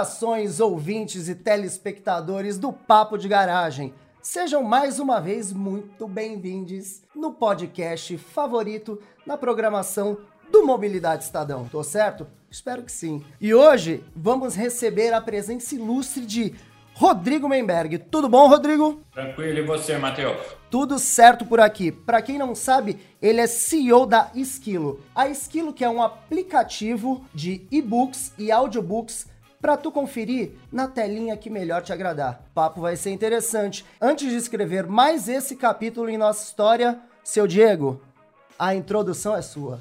Saudações, ouvintes e telespectadores do Papo de Garagem. Sejam mais uma vez muito bem-vindos no podcast favorito na programação do Mobilidade Estadão, tô certo? Espero que sim. E hoje vamos receber a presença ilustre de Rodrigo Menberg. Tudo bom, Rodrigo? Tranquilo, e você, Matheus? Tudo certo por aqui. Para quem não sabe, ele é CEO da Esquilo. A Esquilo que é um aplicativo de e-books e audiobooks para tu conferir na telinha que melhor te agradar. O papo vai ser interessante. Antes de escrever mais esse capítulo em nossa história, seu Diego, a introdução é sua.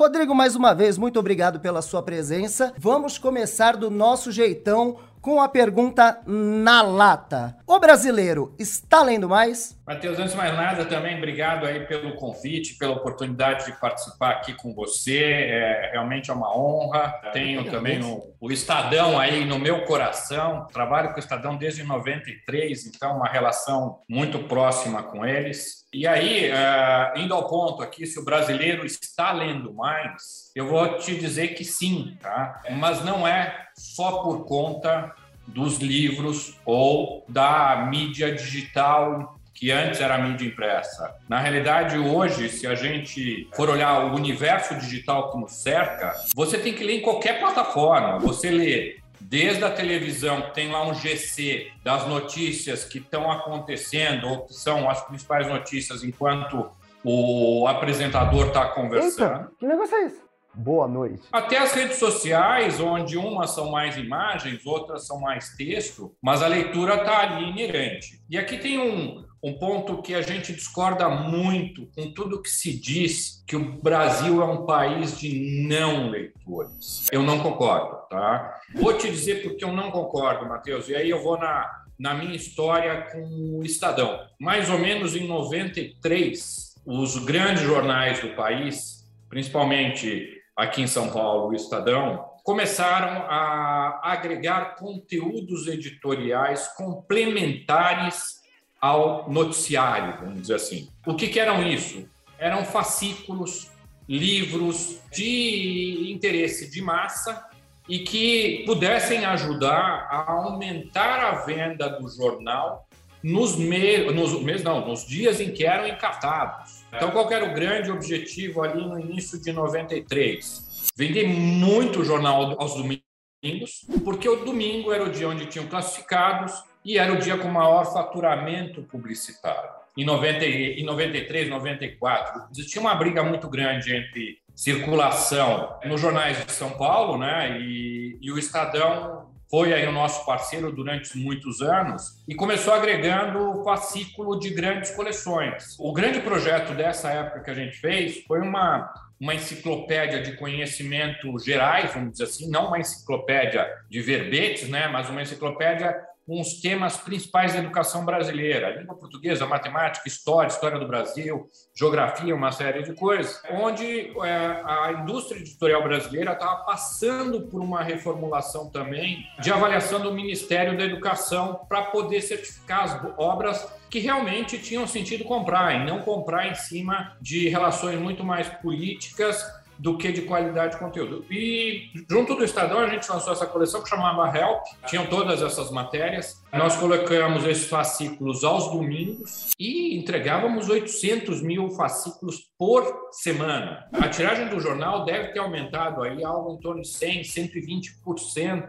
Rodrigo, mais uma vez, muito obrigado pela sua presença. Vamos começar do nosso jeitão com a pergunta na lata. O brasileiro está lendo mais? Matheus, antes de mais nada, também obrigado aí pelo convite, pela oportunidade de participar aqui com você. É realmente é uma honra. Tenho também o, o Estadão aí no meu coração. Trabalho com o Estadão desde 93, então uma relação muito próxima com eles. E aí, uh, indo ao ponto aqui, se o brasileiro está lendo mais, eu vou te dizer que sim, tá? Mas não é só por conta dos livros ou da mídia digital que antes era mídia impressa. Na realidade, hoje, se a gente for olhar o universo digital nos cerca, você tem que ler em qualquer plataforma. Você lê desde a televisão, que tem lá um GC das notícias que estão acontecendo, ou que são as principais notícias enquanto o apresentador está conversando. Eita, que negócio é esse? Boa noite. Até as redes sociais, onde umas são mais imagens, outras são mais texto, mas a leitura está ali inerente. E aqui tem um, um ponto que a gente discorda muito com tudo que se diz que o Brasil é um país de não leitores. Eu não concordo, tá? Vou te dizer porque eu não concordo, Matheus, e aí eu vou na, na minha história com o Estadão. Mais ou menos em 93, os grandes jornais do país, principalmente aqui em São Paulo, o Estadão, começaram a agregar conteúdos editoriais complementares ao noticiário, vamos dizer assim. O que, que eram isso? Eram fascículos, livros de interesse de massa e que pudessem ajudar a aumentar a venda do jornal nos meses, nos não, nos dias em que eram encartados. Então, qual era o grande objetivo ali no início de 93? Vender muito jornal aos domingos, porque o domingo era o dia onde tinham classificados e era o dia com maior faturamento publicitário. Em, 90, em 93, 94, existia uma briga muito grande entre circulação nos jornais de São Paulo né, e, e o Estadão foi aí o nosso parceiro durante muitos anos e começou agregando fascículo de grandes coleções. O grande projeto dessa época que a gente fez foi uma uma enciclopédia de conhecimento gerais, vamos dizer assim, não uma enciclopédia de verbetes, né, mas uma enciclopédia com os temas principais da educação brasileira, língua portuguesa, matemática, história, história do Brasil, geografia, uma série de coisas, onde é, a indústria editorial brasileira estava passando por uma reformulação também de avaliação do Ministério da Educação para poder certificar as obras que realmente tinham sentido comprar e não comprar em cima de relações muito mais políticas do que de qualidade de conteúdo. E junto do Estadão a gente lançou essa coleção que chamava Help, tinham todas essas matérias. Nós colocamos esses fascículos aos domingos e entregávamos 800 mil fascículos por semana. A tiragem do jornal deve ter aumentado aí algo em torno de 100, 120%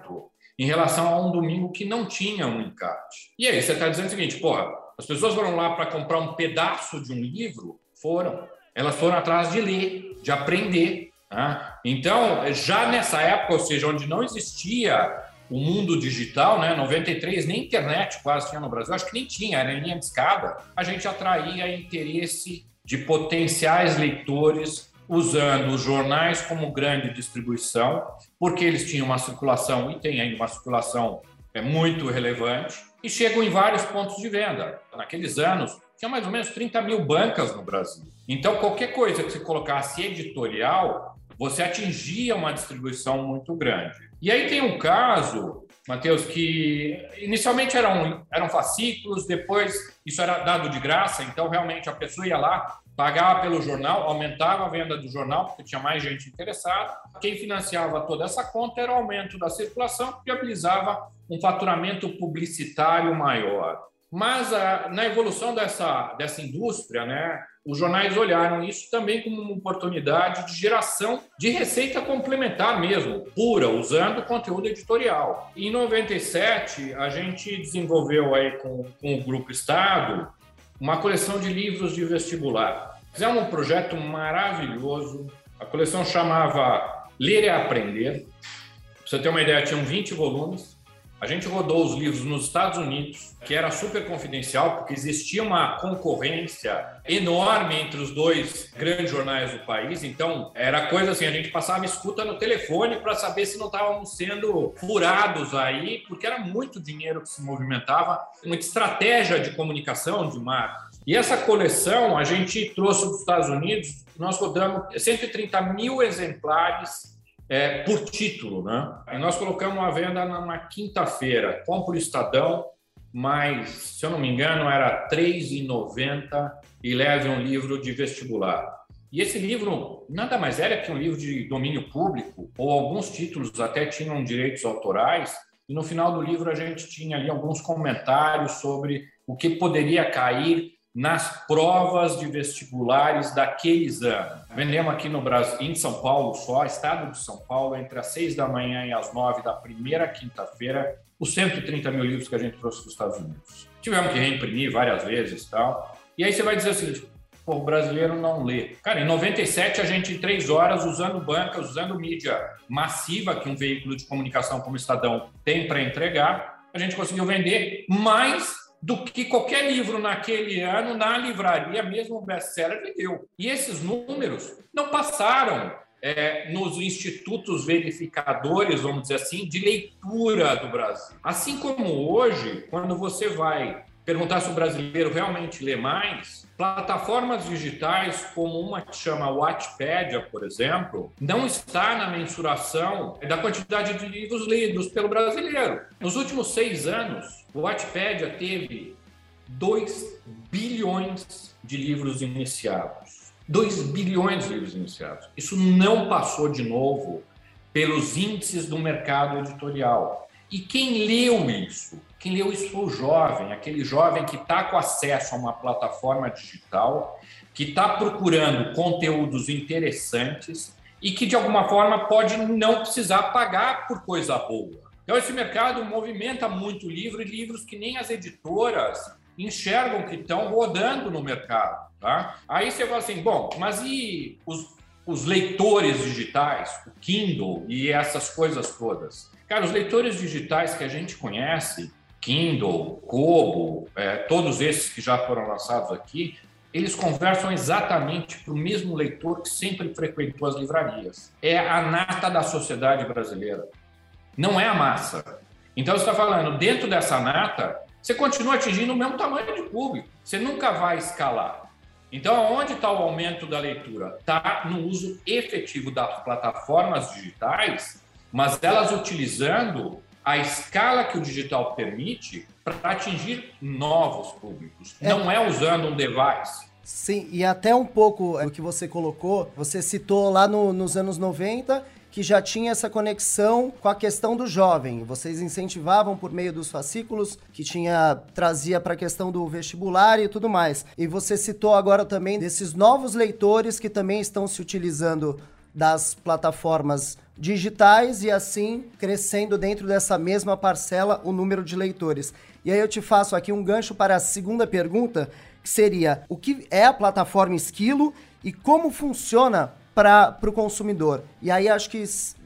em relação a um domingo que não tinha um encarte. E aí você está dizendo o seguinte, porra, as pessoas foram lá para comprar um pedaço de um livro? Foram elas foram atrás de ler, de aprender. Tá? Então, já nessa época, ou seja, onde não existia o mundo digital, né, 93, nem internet quase tinha no Brasil, acho que nem tinha, era linha de escada, a gente atraía interesse de potenciais leitores usando os jornais como grande distribuição, porque eles tinham uma circulação, e tem ainda uma circulação é, muito relevante, e chegam em vários pontos de venda. Naqueles anos, tinha mais ou menos 30 mil bancas no Brasil. Então, qualquer coisa que você colocasse editorial, você atingia uma distribuição muito grande. E aí tem um caso, Matheus, que inicialmente eram, eram fascículos, depois isso era dado de graça, então realmente a pessoa ia lá, pagava pelo jornal, aumentava a venda do jornal, porque tinha mais gente interessada. Quem financiava toda essa conta era o aumento da circulação, que viabilizava um faturamento publicitário maior. Mas a, na evolução dessa, dessa indústria, né, os jornais olharam isso também como uma oportunidade de geração de receita complementar mesmo, pura, usando conteúdo editorial. Em 97, a gente desenvolveu aí com, com o Grupo Estado uma coleção de livros de vestibular. Fizemos um projeto maravilhoso. A coleção chamava Ler e Aprender. Pra você ter uma ideia, tinham 20 volumes. A gente rodou os livros nos Estados Unidos, que era super confidencial, porque existia uma concorrência enorme entre os dois grandes jornais do país. Então, era coisa assim: a gente passava escuta no telefone para saber se não estávamos sendo furados aí, porque era muito dinheiro que se movimentava, muita estratégia de comunicação, de marketing. E essa coleção a gente trouxe dos Estados Unidos, nós rodamos 130 mil exemplares é, por título, né? Nós colocamos a venda numa quinta-feira, compra o Estadão, mas, se eu não me engano, era R$ 3,90 e leve um livro de vestibular. E esse livro nada mais era que um livro de domínio público, ou alguns títulos até tinham direitos autorais, e no final do livro a gente tinha ali alguns comentários sobre o que poderia cair nas provas de vestibulares daqueles anos. Vendemos aqui no Brasil, em São Paulo só, estado de São Paulo, entre as seis da manhã e as nove da primeira quinta-feira, os 130 mil livros que a gente trouxe dos Estados Unidos. Tivemos que reimprimir várias vezes tal. E aí você vai dizer o seguinte, o brasileiro não lê. Cara, em 97 a gente, em três horas, usando bancas, usando mídia massiva que um veículo de comunicação como Estadão tem para entregar, a gente conseguiu vender mais do que qualquer livro naquele ano na livraria, mesmo o best-seller, vendeu. E esses números não passaram é, nos institutos verificadores, vamos dizer assim, de leitura do Brasil. Assim como hoje, quando você vai perguntar se o brasileiro realmente lê mais, plataformas digitais como uma que chama Watchpedia, por exemplo, não está na mensuração da quantidade de livros lidos pelo brasileiro. Nos últimos seis anos, o Wattpedia teve 2 bilhões de livros iniciados. 2 bilhões de livros iniciados. Isso não passou de novo pelos índices do mercado editorial. E quem leu isso? Quem leu isso foi o jovem, aquele jovem que está com acesso a uma plataforma digital, que está procurando conteúdos interessantes e que, de alguma forma, pode não precisar pagar por coisa boa. Então, esse mercado movimenta muito livro e livros que nem as editoras enxergam que estão rodando no mercado. Tá? Aí você fala assim: bom, mas e os, os leitores digitais, o Kindle e essas coisas todas? Cara, os leitores digitais que a gente conhece, Kindle, Kobo, é, todos esses que já foram lançados aqui, eles conversam exatamente para o mesmo leitor que sempre frequentou as livrarias. É a nata da sociedade brasileira não é a massa. Então, você está falando, dentro dessa nata, você continua atingindo o mesmo tamanho de público. Você nunca vai escalar. Então, onde está o aumento da leitura? Está no uso efetivo das plataformas digitais, mas elas utilizando a escala que o digital permite para atingir novos públicos. É. Não é usando um device. Sim, e até um pouco o que você colocou, você citou lá no, nos anos 90 que já tinha essa conexão com a questão do jovem. Vocês incentivavam por meio dos fascículos que tinha trazia para a questão do vestibular e tudo mais. E você citou agora também desses novos leitores que também estão se utilizando das plataformas digitais e assim crescendo dentro dessa mesma parcela o número de leitores. E aí eu te faço aqui um gancho para a segunda pergunta, que seria: o que é a plataforma Esquilo e como funciona para o consumidor. E aí acho que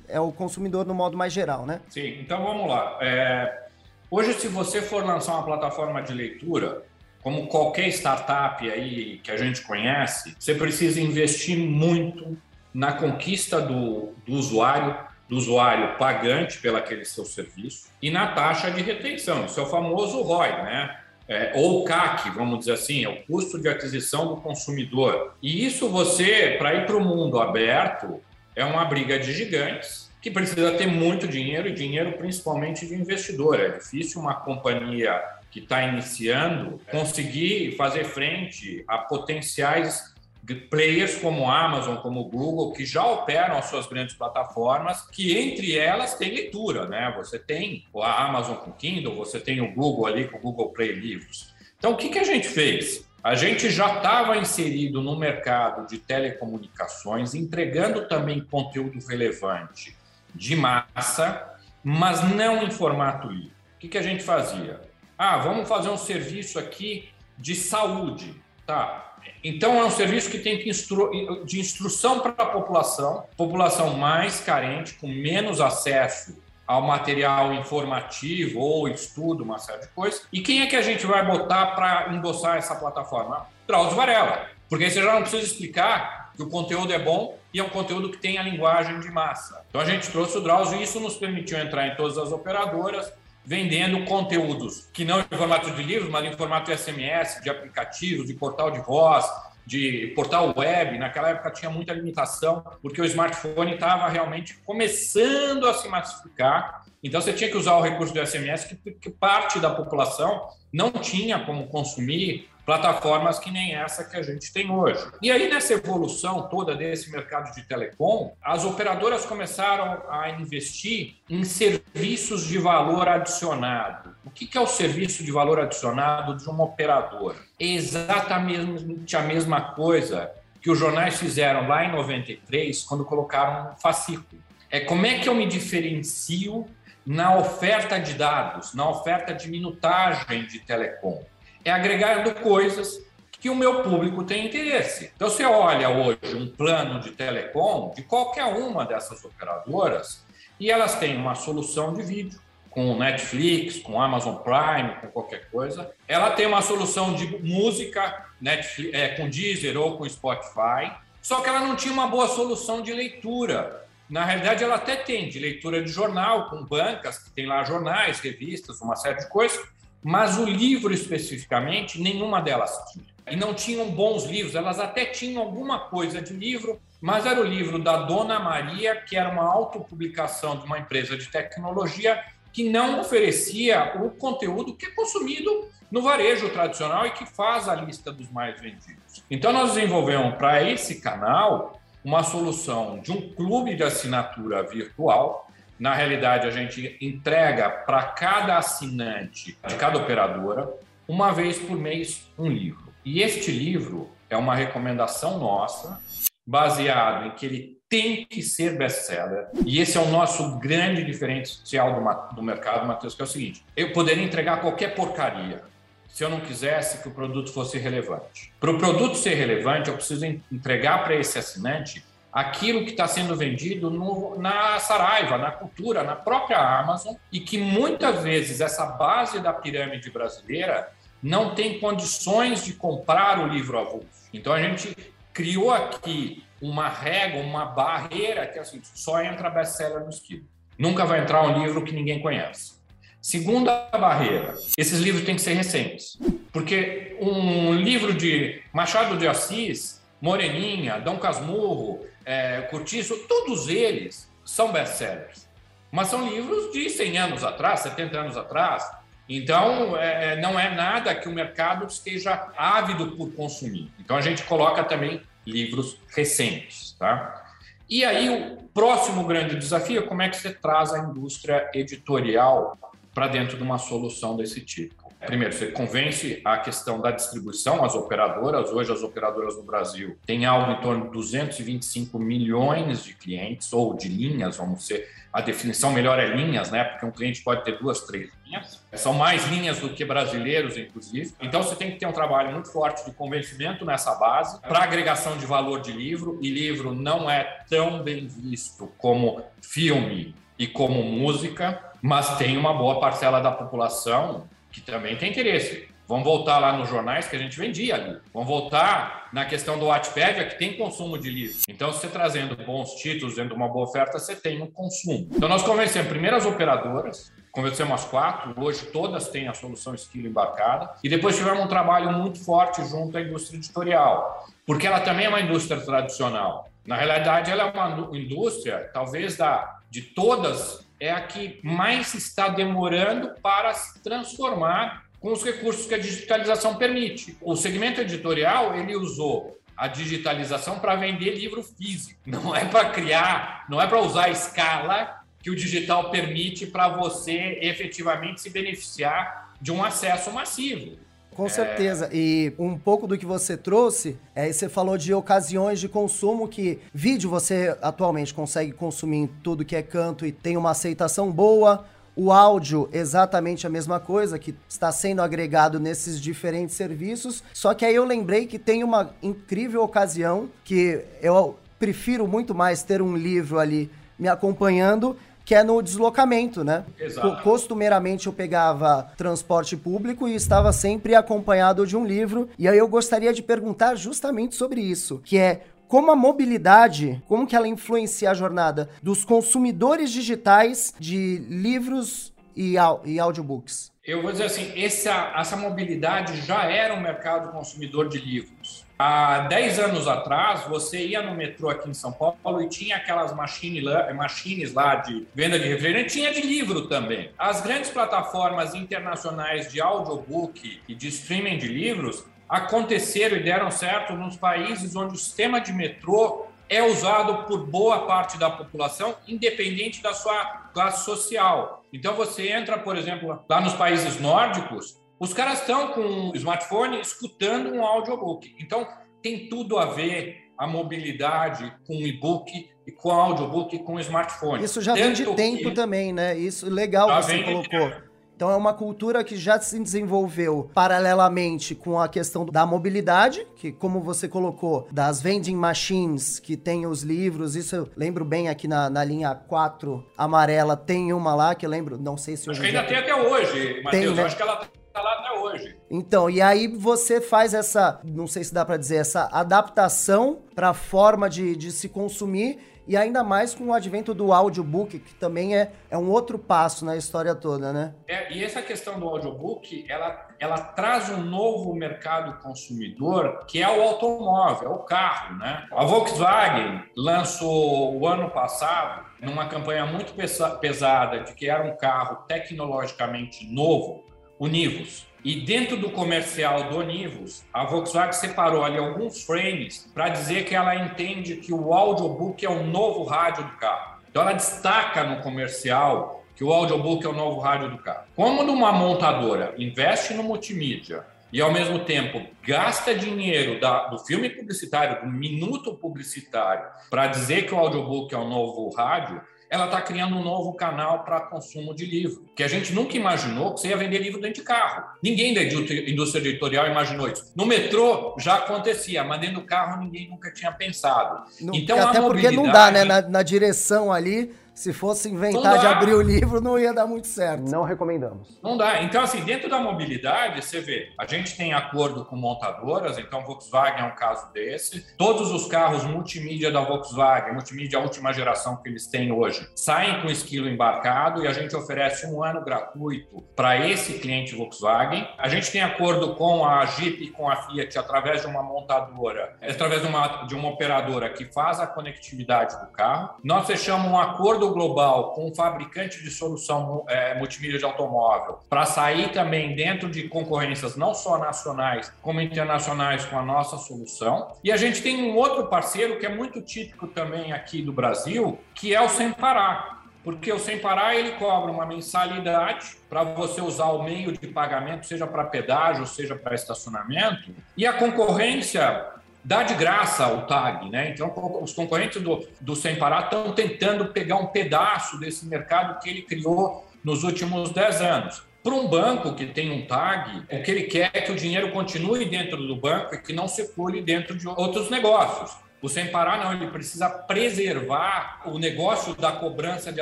é o consumidor no modo mais geral, né? Sim, então vamos lá. É... Hoje, se você for lançar uma plataforma de leitura, como qualquer startup aí que a gente conhece, você precisa investir muito na conquista do, do usuário, do usuário pagante pelo aquele seu serviço e na taxa de retenção. Isso é o famoso ROI, né? é, ou CAC, vamos dizer assim, é o custo de aquisição do consumidor. E isso você, para ir para o mundo aberto, é uma briga de gigantes que precisa ter muito dinheiro e dinheiro principalmente de investidor. É difícil uma companhia que está iniciando conseguir fazer frente a potenciais players como Amazon, como Google, que já operam as suas grandes plataformas, que entre elas tem leitura, né? Você tem a Amazon com Kindle, você tem o Google ali com o Google Play Livros. Então, o que, que a gente fez? A gente já estava inserido no mercado de telecomunicações, entregando também conteúdo relevante de massa, mas não em formato livre. O que, que a gente fazia? Ah, vamos fazer um serviço aqui de saúde. Tá, então, é um serviço que tem que instru de instrução para a população, população mais carente, com menos acesso ao material informativo ou estudo, uma série de coisas. E quem é que a gente vai botar para endossar essa plataforma? Drauzio Varela. Porque você já não precisa explicar que o conteúdo é bom e é um conteúdo que tem a linguagem de massa. Então a gente trouxe o Drauzio e isso nos permitiu entrar em todas as operadoras, vendendo conteúdos que não em formato de livros, mas em formato de SMS, de aplicativos, de portal de voz, de portal web. Naquela época tinha muita limitação, porque o smartphone estava realmente começando a se massificar. Então você tinha que usar o recurso do SMS, que, que parte da população não tinha como consumir plataformas que nem essa que a gente tem hoje. E aí, nessa evolução toda desse mercado de telecom, as operadoras começaram a investir em serviços de valor adicionado. O que é o serviço de valor adicionado de uma operadora? É exatamente a mesma coisa que os jornais fizeram lá em 93, quando colocaram um fascículo. É como é que eu me diferencio na oferta de dados, na oferta de minutagem de telecom é agregando coisas que o meu público tem interesse. Então, você olha hoje um plano de telecom de qualquer uma dessas operadoras e elas têm uma solução de vídeo com Netflix, com Amazon Prime, com qualquer coisa. Ela tem uma solução de música Netflix, é, com Deezer ou com Spotify. Só que ela não tinha uma boa solução de leitura. Na realidade, ela até tem de leitura de jornal, com bancas que tem lá jornais, revistas, uma série de coisas, mas o livro especificamente, nenhuma delas tinha. E não tinham bons livros, elas até tinham alguma coisa de livro, mas era o livro da Dona Maria, que era uma autopublicação de uma empresa de tecnologia que não oferecia o conteúdo que é consumido no varejo tradicional e que faz a lista dos mais vendidos. Então, nós desenvolvemos para esse canal uma solução de um clube de assinatura virtual na realidade, a gente entrega para cada assinante de cada operadora, uma vez por mês, um livro. E este livro é uma recomendação nossa, baseado em que ele tem que ser best-seller. E esse é o nosso grande diferencial do, do mercado, Matheus, que é o seguinte: eu poderia entregar qualquer porcaria se eu não quisesse que o produto fosse relevante. Para o produto ser relevante, eu preciso entregar para esse assinante aquilo que está sendo vendido no, na Saraiva, na cultura, na própria Amazon, e que muitas vezes essa base da pirâmide brasileira não tem condições de comprar o livro avulso. Então a gente criou aqui uma régua, uma barreira que assim, só entra best-seller no esquilo. Nunca vai entrar um livro que ninguém conhece. Segunda barreira, esses livros têm que ser recentes. Porque um livro de Machado de Assis, Moreninha, Dom Casmurro, é, Curtiço, todos eles são best-sellers. Mas são livros de 100 anos atrás, 70 anos atrás. Então, é, é, não é nada que o mercado esteja ávido por consumir. Então, a gente coloca também livros recentes. Tá? E aí, o próximo grande desafio é como é que você traz a indústria editorial para dentro de uma solução desse tipo. Primeiro, você convence a questão da distribuição, as operadoras. Hoje, as operadoras no Brasil têm algo em torno de 225 milhões de clientes, ou de linhas, vamos ser. A definição melhor é linhas, né? Porque um cliente pode ter duas, três linhas. São mais linhas do que brasileiros, inclusive. Então, você tem que ter um trabalho muito forte de convencimento nessa base para agregação de valor de livro. E livro não é tão bem visto como filme e como música, mas tem uma boa parcela da população que também tem interesse. Vamos voltar lá nos jornais que a gente vendia ali. Vamos voltar na questão do Wattpad, que tem consumo de livro. Então, você trazendo bons títulos dentro de uma boa oferta, você tem um consumo. Então, nós convencemos primeiro as operadoras, convencemos as quatro, hoje todas têm a solução Esquilo embarcada, e depois tivemos um trabalho muito forte junto à indústria editorial, porque ela também é uma indústria tradicional. Na realidade, ela é uma indústria, talvez da, de todas, é a que mais está demorando para se transformar com os recursos que a digitalização permite. O segmento editorial ele usou a digitalização para vender livro físico, não é para criar, não é para usar a escala que o digital permite para você efetivamente se beneficiar de um acesso massivo. Com certeza. É... E um pouco do que você trouxe, é, você falou de ocasiões de consumo que vídeo você atualmente consegue consumir em tudo que é canto e tem uma aceitação boa. O áudio, exatamente a mesma coisa, que está sendo agregado nesses diferentes serviços. Só que aí eu lembrei que tem uma incrível ocasião que eu prefiro muito mais ter um livro ali me acompanhando que é no deslocamento, né? Exato. Costumeiramente eu pegava transporte público e estava sempre acompanhado de um livro. E aí eu gostaria de perguntar justamente sobre isso, que é como a mobilidade, como que ela influencia a jornada dos consumidores digitais de livros e, e audiobooks? Eu vou dizer assim, essa, essa mobilidade já era um mercado consumidor de livros. Há 10 anos atrás, você ia no metrô aqui em São Paulo e tinha aquelas machine lá, machines lá de venda de refrigerante, tinha de livro também. As grandes plataformas internacionais de audiobook e de streaming de livros aconteceram e deram certo nos países onde o sistema de metrô é usado por boa parte da população, independente da sua classe social. Então, você entra, por exemplo, lá nos países nórdicos, os caras estão com um smartphone escutando um audiobook. Então, tem tudo a ver a mobilidade com o e-book e com o audiobook e com o smartphone. Isso já Tanto vem de tempo que... também, né? Isso legal que você colocou. Então é uma cultura que já se desenvolveu paralelamente com a questão da mobilidade, que como você colocou, das vending machines que tem os livros, isso eu lembro bem aqui na, na linha 4 amarela, tem uma lá que eu lembro, não sei se hoje Acho que ainda tem até hoje, Matheus, né? acho que ela tá lá até hoje. Então, e aí você faz essa, não sei se dá para dizer, essa adaptação para a forma de, de se consumir e ainda mais com o advento do audiobook, que também é, é um outro passo na história toda, né? É, e essa questão do audiobook, ela, ela traz um novo mercado consumidor, que é o automóvel, é o carro, né? A Volkswagen lançou o ano passado, numa campanha muito pesada de que era um carro tecnologicamente novo, o. E dentro do comercial do Nivus, a Volkswagen separou ali alguns frames para dizer que ela entende que o audiobook é o novo rádio do carro. Então ela destaca no comercial que o audiobook é o novo rádio do carro. Como numa montadora investe no multimídia e ao mesmo tempo gasta dinheiro da, do filme publicitário, do minuto publicitário, para dizer que o audiobook é o novo rádio, ela está criando um novo canal para consumo de livro, que a gente nunca imaginou que você ia vender livro dentro de carro. Ninguém da indústria editorial imaginou isso. No metrô já acontecia, mas dentro do carro ninguém nunca tinha pensado. Não, então, até porque não dá, né? Na, na direção ali se fosse inventar de abrir o livro, não ia dar muito certo. Não recomendamos. Não dá. Então, assim, dentro da mobilidade, você vê, a gente tem acordo com montadoras, então Volkswagen é um caso desse. Todos os carros multimídia da Volkswagen, multimídia última geração que eles têm hoje, saem com esquilo embarcado e a gente oferece um ano gratuito para esse cliente Volkswagen. A gente tem acordo com a Jeep e com a Fiat através de uma montadora, através de uma, de uma operadora que faz a conectividade do carro. Nós fechamos um acordo acordo global com um fabricante de solução é, multimídia de automóvel para sair também dentro de concorrências não só nacionais como internacionais com a nossa solução. E a gente tem um outro parceiro que é muito típico também aqui do Brasil, que é o Sem Parar. Porque o Sem Parar ele cobra uma mensalidade para você usar o meio de pagamento, seja para pedágio, seja para estacionamento. E a concorrência dá de graça o tag, né? Então, os concorrentes do, do Sem Parar estão tentando pegar um pedaço desse mercado que ele criou nos últimos 10 anos. Para um banco que tem um tag, o que ele quer é que o dinheiro continue dentro do banco e que não circule dentro de outros negócios. O Sem Parar não, ele precisa preservar o negócio da cobrança de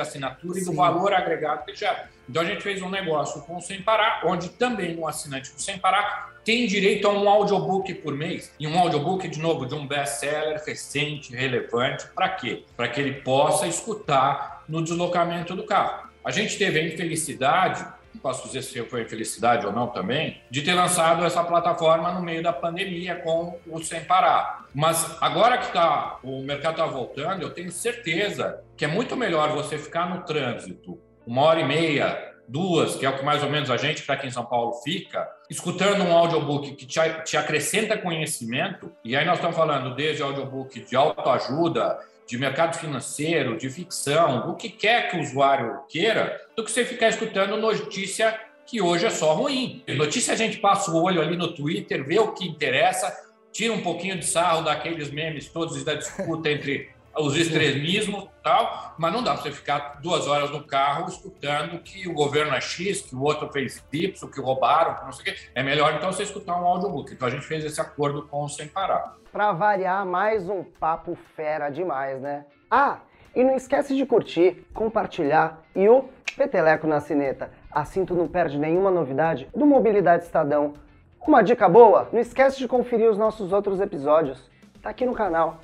assinatura Sim. e do valor agregado que ele gera. Então a gente fez um negócio com o Sem Parar, onde também um assinante do Sem Parar tem direito a um audiobook por mês. E um audiobook, de novo, de um best-seller recente, relevante. Para quê? Para que ele possa escutar no deslocamento do carro. A gente teve a infelicidade posso dizer se foi infelicidade ou não também, de ter lançado essa plataforma no meio da pandemia com o Sem Parar. Mas agora que tá, o mercado está voltando, eu tenho certeza que é muito melhor você ficar no trânsito uma hora e meia, duas, que é o que mais ou menos a gente que está aqui em São Paulo fica, escutando um audiobook que te, te acrescenta conhecimento, e aí nós estamos falando desde audiobook de autoajuda, de mercado financeiro, de ficção, do que quer que o usuário queira, do que você ficar escutando notícia que hoje é só ruim. Notícia a gente passa o olho ali no Twitter, vê o que interessa, tira um pouquinho de sarro daqueles memes todos da disputa entre os extremismos e tal, mas não dá para você ficar duas horas no carro escutando que o governo é X, que o outro fez Y, que roubaram, que não sei o quê. É melhor então você escutar um audiobook. Então a gente fez esse acordo com o Sem Parar. Para variar, mais um papo fera demais, né? Ah, e não esquece de curtir, compartilhar e o peteleco na sineta. Assim tu não perde nenhuma novidade do Mobilidade Estadão. Uma dica boa, não esquece de conferir os nossos outros episódios. Tá aqui no canal.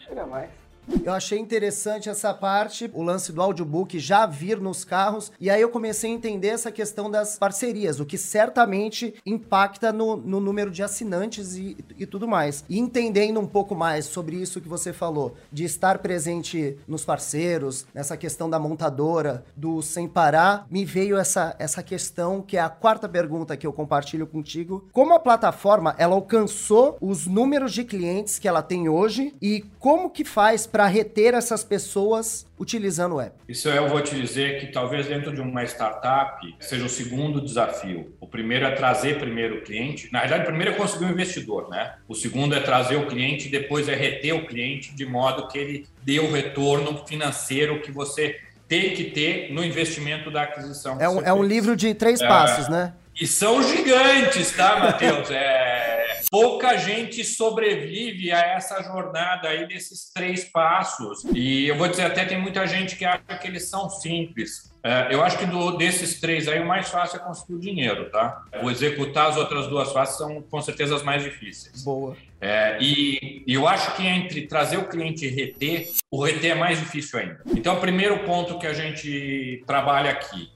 Chega mais. Eu achei interessante essa parte, o lance do audiobook já vir nos carros, e aí eu comecei a entender essa questão das parcerias, o que certamente impacta no, no número de assinantes e, e tudo mais. E entendendo um pouco mais sobre isso que você falou, de estar presente nos parceiros, nessa questão da montadora, do sem parar, me veio essa, essa questão que é a quarta pergunta que eu compartilho contigo. Como a plataforma ela alcançou os números de clientes que ela tem hoje e como que faz para reter essas pessoas utilizando o app? Isso eu vou te dizer que talvez dentro de uma startup seja o segundo desafio. O primeiro é trazer primeiro o cliente. Na verdade, o primeiro é conseguir um investidor, né? O segundo é trazer o cliente, depois é reter o cliente de modo que ele dê o retorno financeiro que você tem que ter no investimento da aquisição. É um, é um livro de três é, passos, né? E são gigantes, tá, Matheus? É, pouca gente sobrevive a essa jornada aí desses três passos. E eu vou dizer, até tem muita gente que acha que eles são simples. É, eu acho que do, desses três aí, o mais fácil é conseguir o dinheiro, tá? O executar as outras duas faces são com certeza as mais difíceis. Boa. É, e, e eu acho que entre trazer o cliente e reter, o reter é mais difícil ainda. Então, o primeiro ponto que a gente trabalha aqui,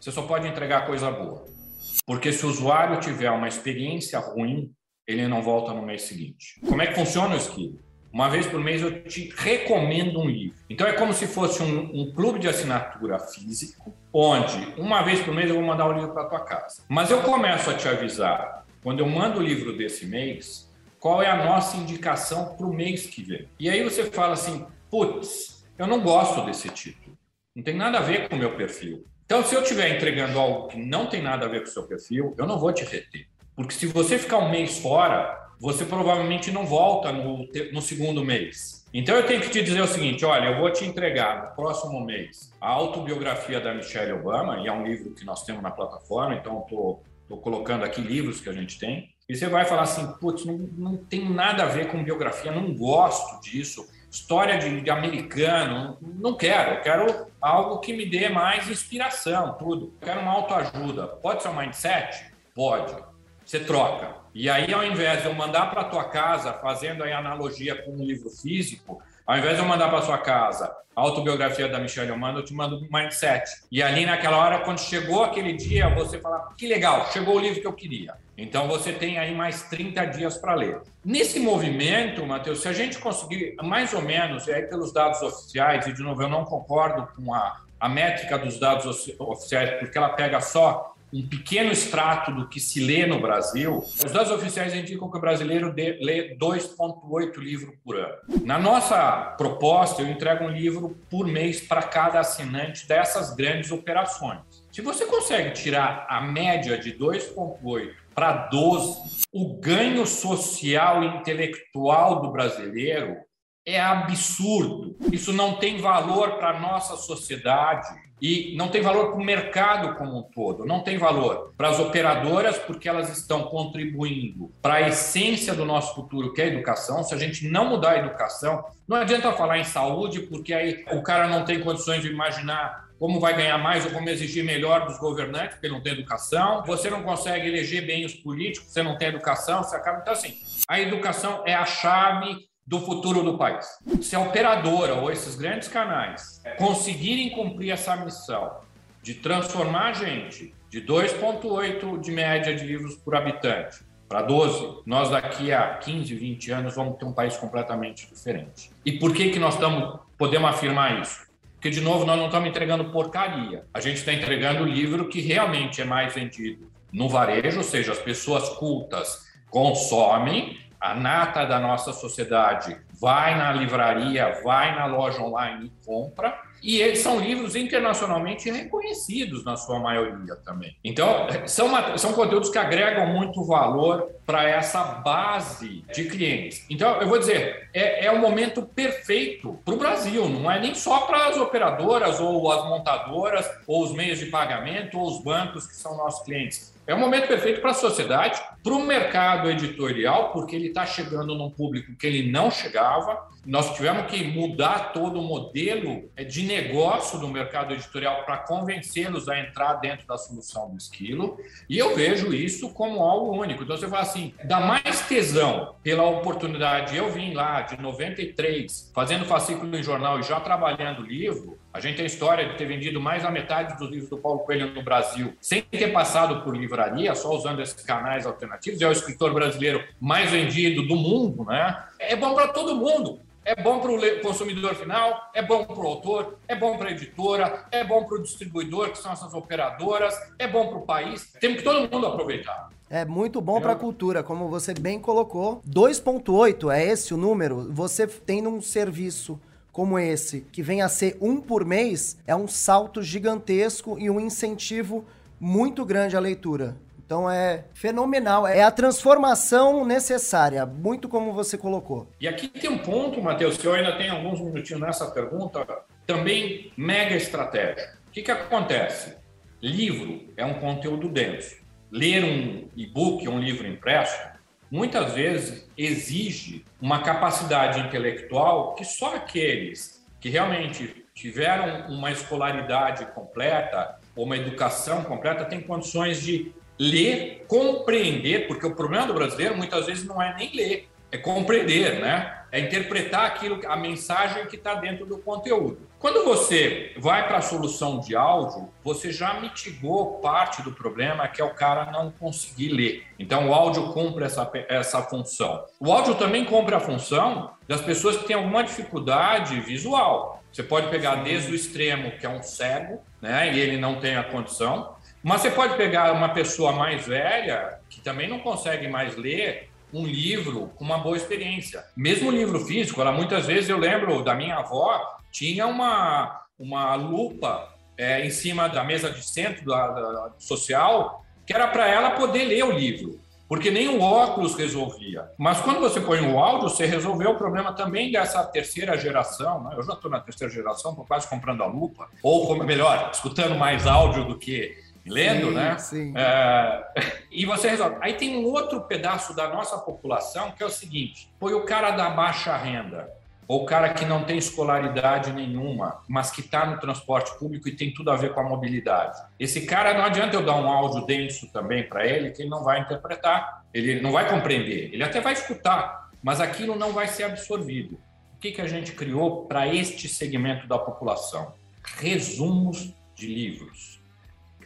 você só pode entregar coisa boa. Porque se o usuário tiver uma experiência ruim, ele não volta no mês seguinte. Como é que funciona o esquilo? Uma vez por mês eu te recomendo um livro. Então é como se fosse um, um, clube de assinatura físico, onde uma vez por mês eu vou mandar o livro para tua casa. Mas eu começo a te avisar, quando eu mando o livro desse mês, qual é a nossa indicação para o mês que vem. E aí você fala assim, putz, eu não gosto desse título. Não tem nada a ver com o meu perfil. Então, se eu estiver entregando algo que não tem nada a ver com o seu perfil, eu não vou te reter. Porque se você ficar um mês fora, você provavelmente não volta no, no segundo mês. Então eu tenho que te dizer o seguinte: olha, eu vou te entregar no próximo mês a autobiografia da Michelle Obama, e é um livro que nós temos na plataforma, então estou colocando aqui livros que a gente tem. E você vai falar assim: putz, não, não tem nada a ver com biografia, não gosto disso. História de, de americano, não quero. Eu quero algo que me dê mais inspiração, tudo. Eu quero uma autoajuda. Pode ser um mindset? Pode você troca. E aí, ao invés de eu mandar para tua casa, fazendo aí analogia com um livro físico, ao invés de eu mandar para sua casa a autobiografia da Michelle Obama, eu te mando um mindset. E ali naquela hora, quando chegou aquele dia, você fala: que legal, chegou o livro que eu queria. Então você tem aí mais 30 dias para ler. Nesse movimento, Matheus, se a gente conseguir mais ou menos, e aí pelos dados oficiais, e de novo eu não concordo com a, a métrica dos dados oficiais, porque ela pega só um pequeno extrato do que se lê no Brasil, os dados oficiais indicam que o brasileiro lê 2,8 livros por ano. Na nossa proposta, eu entrego um livro por mês para cada assinante dessas grandes operações. Se você consegue tirar a média de 2,8 para 12, o ganho social e intelectual do brasileiro é absurdo. Isso não tem valor para a nossa sociedade e não tem valor para o mercado como um todo, não tem valor para as operadoras, porque elas estão contribuindo para a essência do nosso futuro, que é a educação. Se a gente não mudar a educação, não adianta falar em saúde, porque aí o cara não tem condições de imaginar como vai ganhar mais ou como exigir melhor dos governantes, porque não tem educação. Você não consegue eleger bem os políticos, você não tem educação, você acaba. Então, assim, a educação é a chave do futuro do país. Se a operadora ou esses grandes canais conseguirem cumprir essa missão de transformar a gente de 2,8 de média de livros por habitante para 12, nós daqui a 15, 20 anos vamos ter um país completamente diferente. E por que, que nós estamos, podemos afirmar isso? Porque, de novo, nós não estamos entregando porcaria. A gente está entregando o livro que realmente é mais vendido no varejo, ou seja, as pessoas cultas consomem, a nata da nossa sociedade vai na livraria, vai na loja online e compra. E eles são livros internacionalmente reconhecidos na sua maioria também. Então, são, são conteúdos que agregam muito valor para essa base de clientes. Então, eu vou dizer, é, é o momento perfeito para o Brasil, não é nem só para as operadoras ou as montadoras ou os meios de pagamento ou os bancos que são nossos clientes. É o momento perfeito para a sociedade, para o mercado editorial, porque ele está chegando num público que ele não chegava. Nós tivemos que mudar todo o modelo de negócio do mercado editorial para convencê-los a entrar dentro da solução do esquilo. E eu vejo isso como algo único. Então você fala assim: dá mais tesão pela oportunidade. Eu vim lá de 93, fazendo fascículo em jornal e já trabalhando livro. A gente tem história de ter vendido mais da metade dos livros do Paulo Coelho no Brasil, sem ter passado por livraria, só usando esses canais alternativos. É o escritor brasileiro mais vendido do mundo, né? É bom para todo mundo. É bom para o consumidor final, é bom para o autor, é bom para a editora, é bom para o distribuidor, que são essas operadoras, é bom para o país. Temos que todo mundo aproveitar. É muito bom para a cultura, como você bem colocou. 2.8 é esse o número. Você tem um serviço como esse, que vem a ser um por mês, é um salto gigantesco e um incentivo muito grande à leitura. Então é fenomenal, é a transformação necessária, muito como você colocou. E aqui tem um ponto, Matheus, que eu ainda tenho alguns minutinhos nessa pergunta, também mega estratégia. O que, que acontece? Livro é um conteúdo denso. Ler um e-book, um livro impresso, muitas vezes exige uma capacidade intelectual que só aqueles que realmente tiveram uma escolaridade completa ou uma educação completa têm condições de ler, compreender, porque o problema do brasileiro muitas vezes não é nem ler, é compreender, né? É interpretar aquilo, a mensagem que está dentro do conteúdo. Quando você vai para a solução de áudio, você já mitigou parte do problema, que é o cara não conseguir ler. Então, o áudio cumpre essa, essa função. O áudio também cumpre a função das pessoas que têm alguma dificuldade visual. Você pode pegar desde o extremo, que é um cego, né, e ele não tem a condição, mas você pode pegar uma pessoa mais velha, que também não consegue mais ler, um livro com uma boa experiência. Mesmo livro físico, ela muitas vezes eu lembro da minha avó, tinha uma, uma lupa é, em cima da mesa de centro da, da social, que era para ela poder ler o livro porque nem o óculos resolvia. Mas quando você põe o áudio, você resolveu o problema também dessa terceira geração. Né? Eu já estou na terceira geração, estou quase comprando a lupa, ou melhor, escutando mais áudio do que lendo, sim, né? Sim. É, e você resolve. Aí tem um outro pedaço da nossa população que é o seguinte: foi o cara da baixa renda, ou o cara que não tem escolaridade nenhuma, mas que está no transporte público e tem tudo a ver com a mobilidade. Esse cara não adianta eu dar um áudio denso também para ele, que ele não vai interpretar, ele não vai compreender, ele até vai escutar, mas aquilo não vai ser absorvido. O que, que a gente criou para este segmento da população? Resumos de livros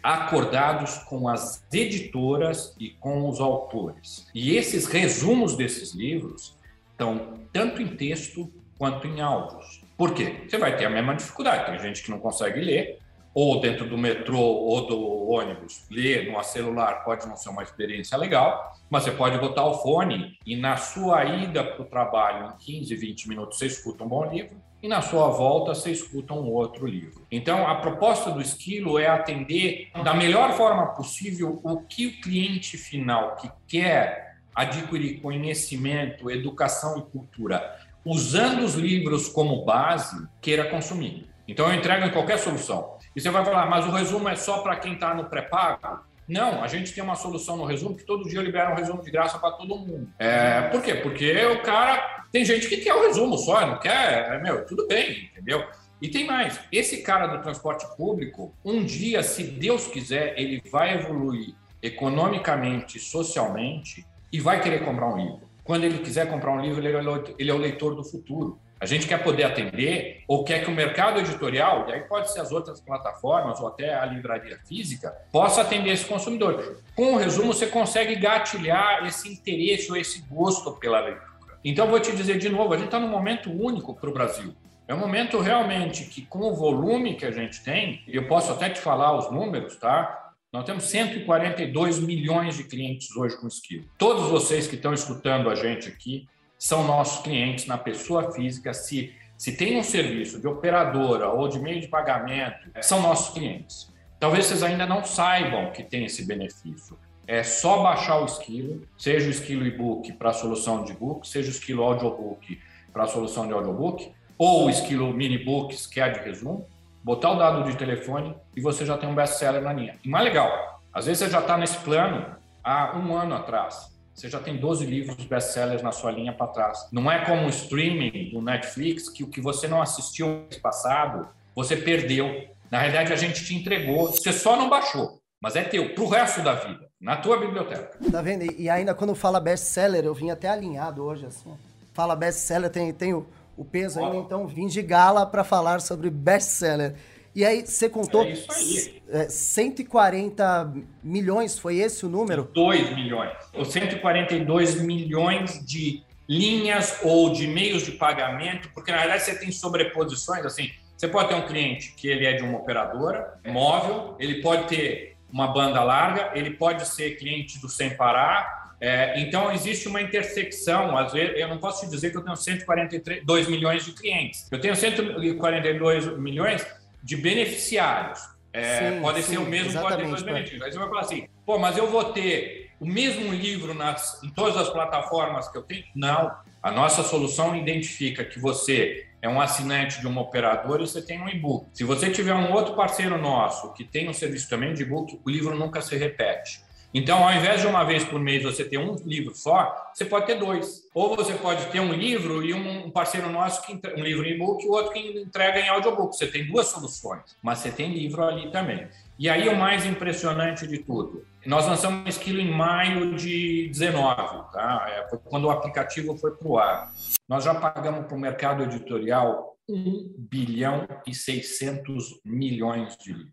acordados com as editoras e com os autores. E esses resumos desses livros estão tanto em texto quanto em áudios. Por quê? Você vai ter a mesma dificuldade. Tem gente que não consegue ler, ou dentro do metrô ou do ônibus, ler no celular pode não ser uma experiência legal, mas você pode botar o fone e na sua ida para o trabalho, em 15, 20 minutos, você escuta um bom livro e na sua volta você escuta um outro livro. Então, a proposta do Esquilo é atender da melhor forma possível o que o cliente final que quer adquirir conhecimento, educação e cultura, usando os livros como base, queira consumir. Então, eu entrego em qualquer solução. E você vai falar, mas o resumo é só para quem está no pré-pago? Não, a gente tem uma solução no resumo que todo dia libera um resumo de graça para todo mundo. É, por quê? Porque o cara. Tem gente que quer o resumo só, não quer. É, meu, tudo bem, entendeu? E tem mais. Esse cara do transporte público, um dia, se Deus quiser, ele vai evoluir economicamente, socialmente e vai querer comprar um livro. Quando ele quiser comprar um livro, ele é o leitor do futuro. A gente quer poder atender ou quer que o mercado editorial, e aí pode ser as outras plataformas ou até a livraria física, possa atender esse consumidor. Com o resumo, você consegue gatilhar esse interesse ou esse gosto pela leitura. Então, vou te dizer de novo: a gente está num momento único para o Brasil. É um momento realmente que, com o volume que a gente tem, eu posso até te falar os números, tá? Nós temos 142 milhões de clientes hoje com Esquilo. Todos vocês que estão escutando a gente aqui são nossos clientes na pessoa física. Se, se tem um serviço de operadora ou de meio de pagamento, são nossos clientes. Talvez vocês ainda não saibam que tem esse benefício. É só baixar o Esquilo, seja o Esquilo e-book para a solução de e-book, seja o Esquilo audiobook para a solução de audiobook, ou o Esquilo mini books, que é de resumo, botar o dado de telefone e você já tem um best-seller na linha. E mais legal, às vezes você já está nesse plano há um ano atrás você já tem 12 livros best-sellers na sua linha para trás. Não é como o streaming do Netflix, que o que você não assistiu no mês passado, você perdeu. Na realidade, a gente te entregou, você só não baixou, mas é teu, para o resto da vida, na tua biblioteca. Tá vendo? E ainda quando fala best-seller, eu vim até alinhado hoje, assim. Fala best-seller, tem, tem o, o peso aí, então vim de gala para falar sobre best-seller. E aí você contou é isso aí. 140 é, milhões, foi esse o número? 2 milhões. Os 142 milhões de linhas ou de meios de pagamento, porque na verdade você tem sobreposições, assim, você pode ter um cliente que ele é de uma operadora móvel, ele pode ter uma banda larga, ele pode ser cliente do Sem Parar, é, então existe uma intersecção, às vezes, eu não posso te dizer que eu tenho 142 milhões de clientes, eu tenho 142 milhões de beneficiários. É, sim, pode sim, ser o mesmo, pode ter dois benefícios. Aí você vai falar assim, pô, mas eu vou ter o mesmo livro nas, em todas as plataformas que eu tenho? Não. A nossa solução identifica que você é um assinante de uma operadora e você tem um e-book. Se você tiver um outro parceiro nosso que tem um serviço também de e-book, o livro nunca se repete. Então, ao invés de uma vez por mês você ter um livro só, você pode ter dois. Ou você pode ter um livro e um parceiro nosso que um livro em e-book e o outro que entrega em audiobook. Você tem duas soluções, mas você tem livro ali também. E aí o mais impressionante de tudo, nós lançamos Esquilo em maio de 19, tá? É, foi quando o aplicativo foi para o ar. Nós já pagamos para o mercado editorial 1 bilhão e 600 milhões de livros.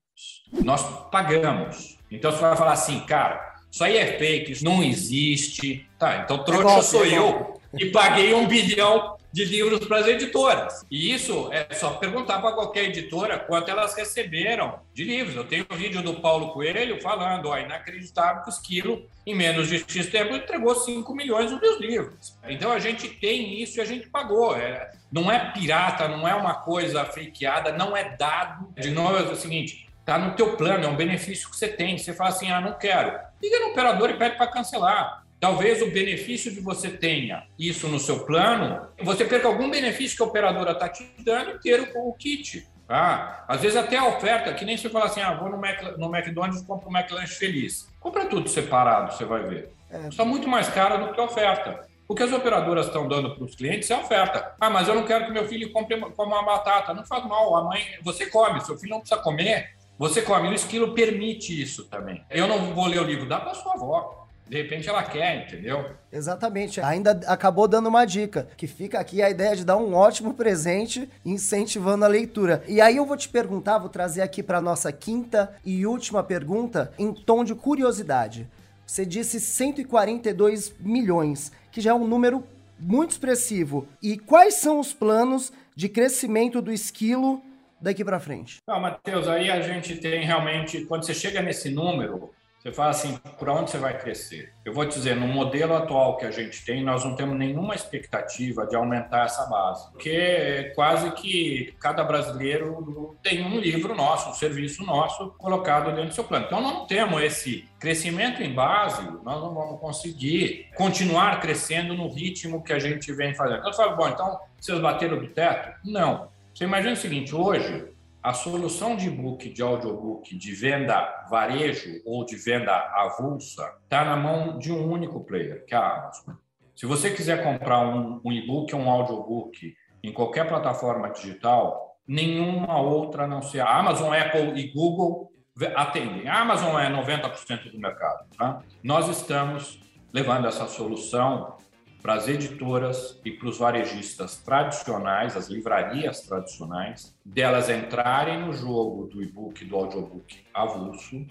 Nós pagamos. Então você vai falar assim, cara, isso aí é fake, isso não existe. Tá, então trouxa é sou é eu e paguei um bilhão de livros para as editoras. E isso é só perguntar para qualquer editora quanto elas receberam de livros. Eu tenho um vídeo do Paulo Coelho falando, ó, inacreditável que o Esquilo, em menos de X tempo, entregou 5 milhões de meus livros. Então a gente tem isso e a gente pagou. É, não é pirata, não é uma coisa fakeada, não é dado. De novo, é o seguinte, Está no teu plano, é um benefício que você tem. Você fala assim, ah, não quero. Liga no operador e pede para cancelar. Talvez o benefício de você tenha isso no seu plano, você perca algum benefício que a operadora está te dando inteiro com o kit. Tá? Às vezes até a oferta, que nem você fala assim, ah, vou no, Mac, no McDonald's e compro um McLanche feliz. Compra tudo separado, você vai ver. É. Está muito mais caro do que a oferta. O que as operadoras estão dando para os clientes é oferta. Ah, mas eu não quero que meu filho compre uma batata. Não faz mal, a mãe, você come, seu filho não precisa comer. Você come. O esquilo permite isso também. Eu não vou ler o livro, dá para sua avó. De repente ela quer, entendeu? Exatamente. Ainda acabou dando uma dica, que fica aqui a ideia de dar um ótimo presente incentivando a leitura. E aí eu vou te perguntar, vou trazer aqui para nossa quinta e última pergunta em tom de curiosidade. Você disse 142 milhões, que já é um número muito expressivo. E quais são os planos de crescimento do esquilo daqui para frente? Não, Matheus, aí a gente tem realmente, quando você chega nesse número, você fala assim, por onde você vai crescer? Eu vou te dizer, no modelo atual que a gente tem, nós não temos nenhuma expectativa de aumentar essa base, porque quase que cada brasileiro tem um livro nosso, um serviço nosso colocado dentro do seu plano. Então, não temos esse crescimento em base, nós não vamos conseguir continuar crescendo no ritmo que a gente vem fazendo. Então, você fala, bom, então vocês bateram do teto? Não. Você imagina o seguinte: hoje, a solução de e-book, de audiobook, de venda varejo ou de venda avulsa está na mão de um único player, que é a Amazon. Se você quiser comprar um, um e-book ou um audiobook em qualquer plataforma digital, nenhuma outra não ser a Amazon, Apple e Google atendem. A Amazon é 90% do mercado. Tá? Nós estamos levando essa solução para as editoras e para os varejistas tradicionais, as livrarias tradicionais, delas entrarem no jogo do e-book, do audiobook avulso,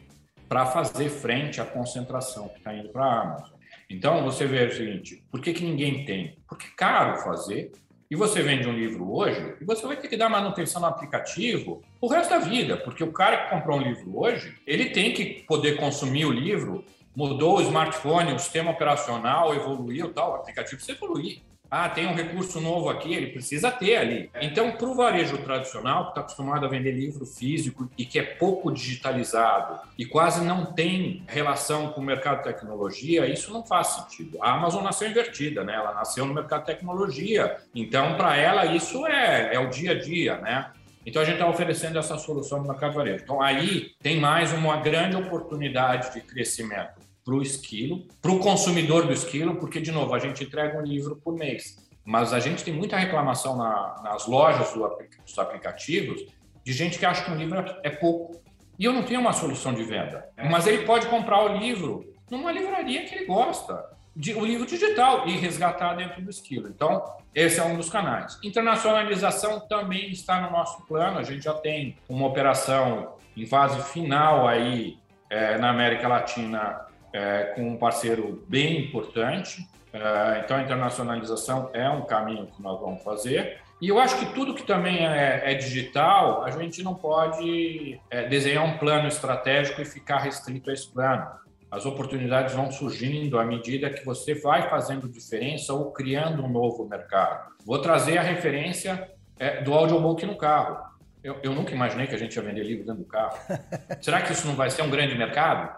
para fazer frente à concentração que está indo para a Amazon. Então, você vê o seguinte: por que, que ninguém tem? Porque é caro fazer, e você vende um livro hoje, e você vai ter que dar manutenção no aplicativo o resto da vida, porque o cara que comprou um livro hoje, ele tem que poder consumir o livro, mudou o smartphone, o sistema operacional evoluiu, tal, o aplicativo precisa evoluir. Ah, tem um recurso novo aqui, ele precisa ter ali. Então, para o varejo tradicional, que está acostumado a vender livro físico e que é pouco digitalizado e quase não tem relação com o mercado de tecnologia, isso não faz sentido. A Amazon nasceu invertida, né? Ela nasceu no mercado de tecnologia. Então, para ela, isso é, é o dia a dia, né? Então, a gente está oferecendo essa solução no mercado varejo. Então, aí tem mais uma grande oportunidade de crescimento para o esquilo, para o consumidor do esquilo, porque, de novo, a gente entrega um livro por mês. Mas a gente tem muita reclamação na, nas lojas do, dos aplicativos de gente que acha que um livro é pouco. E eu não tenho uma solução de venda. Mas ele pode comprar o livro numa livraria que ele gosta, de, o livro digital, e resgatar dentro do esquilo. Então, esse é um dos canais. Internacionalização também está no nosso plano. A gente já tem uma operação em fase final aí é, na América Latina é, com um parceiro bem importante. É, então, a internacionalização é um caminho que nós vamos fazer. E eu acho que tudo que também é, é digital, a gente não pode é, desenhar um plano estratégico e ficar restrito a esse plano. As oportunidades vão surgindo à medida que você vai fazendo diferença ou criando um novo mercado. Vou trazer a referência é, do audiobook no carro. Eu, eu, nunca imaginei que a gente ia vender livro dentro do carro. Será que isso não vai ser um grande mercado?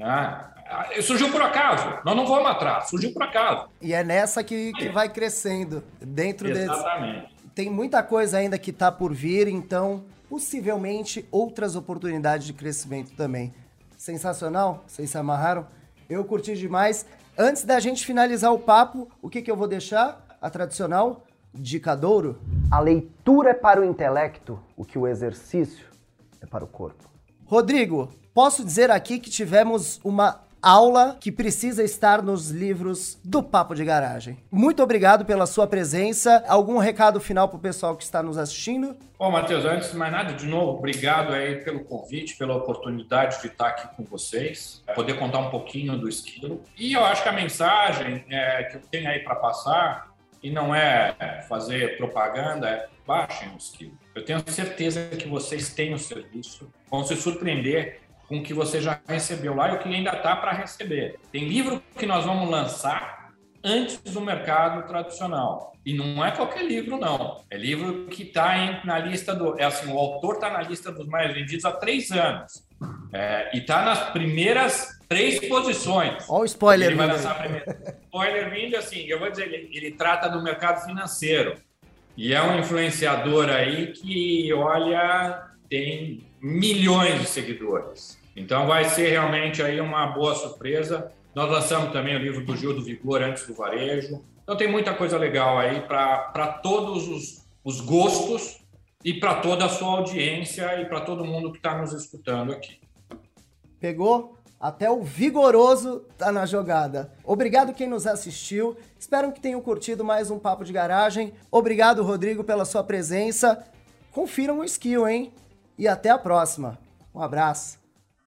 Ah, ah, surgiu por acaso, nós não vamos atrás, surgiu por acaso. E é nessa que, que vai crescendo, dentro Exatamente. Desse... Tem muita coisa ainda que está por vir, então possivelmente outras oportunidades de crescimento também. Sensacional? Vocês se amarraram? Eu curti demais. Antes da gente finalizar o papo, o que, que eu vou deixar? A tradicional dicadouro. A leitura é para o intelecto, o que o exercício é para o corpo. Rodrigo, posso dizer aqui que tivemos uma aula que precisa estar nos livros do Papo de Garagem. Muito obrigado pela sua presença. Algum recado final para o pessoal que está nos assistindo? Bom, Matheus, antes de mais nada, de novo, obrigado aí pelo convite, pela oportunidade de estar aqui com vocês, poder contar um pouquinho do esquilo. E eu acho que a mensagem é, que eu tenho aí para passar, e não é fazer propaganda, é baixem o esquilo. Eu tenho certeza que vocês têm o serviço, vão se surpreender com o que você já recebeu lá e o que ainda está para receber. Tem livro que nós vamos lançar antes do mercado tradicional. E não é qualquer livro, não. É livro que está na lista do. É assim, o autor está na lista dos mais vendidos há três anos. É, e está nas primeiras três posições. Olha o spoiler. Ele vai lançar primeiro. Spoiler vindo, assim, eu vou dizer, ele, ele trata do mercado financeiro. E é um influenciador aí que, olha, tem milhões de seguidores. Então vai ser realmente aí uma boa surpresa. Nós lançamos também o livro do Gil do Vigor antes do varejo. Então tem muita coisa legal aí para todos os, os gostos e para toda a sua audiência e para todo mundo que está nos escutando aqui. Pegou? Até o vigoroso tá na jogada. Obrigado quem nos assistiu. Espero que tenham curtido mais um papo de garagem. Obrigado, Rodrigo, pela sua presença. Confiram o skill, hein? E até a próxima. Um abraço.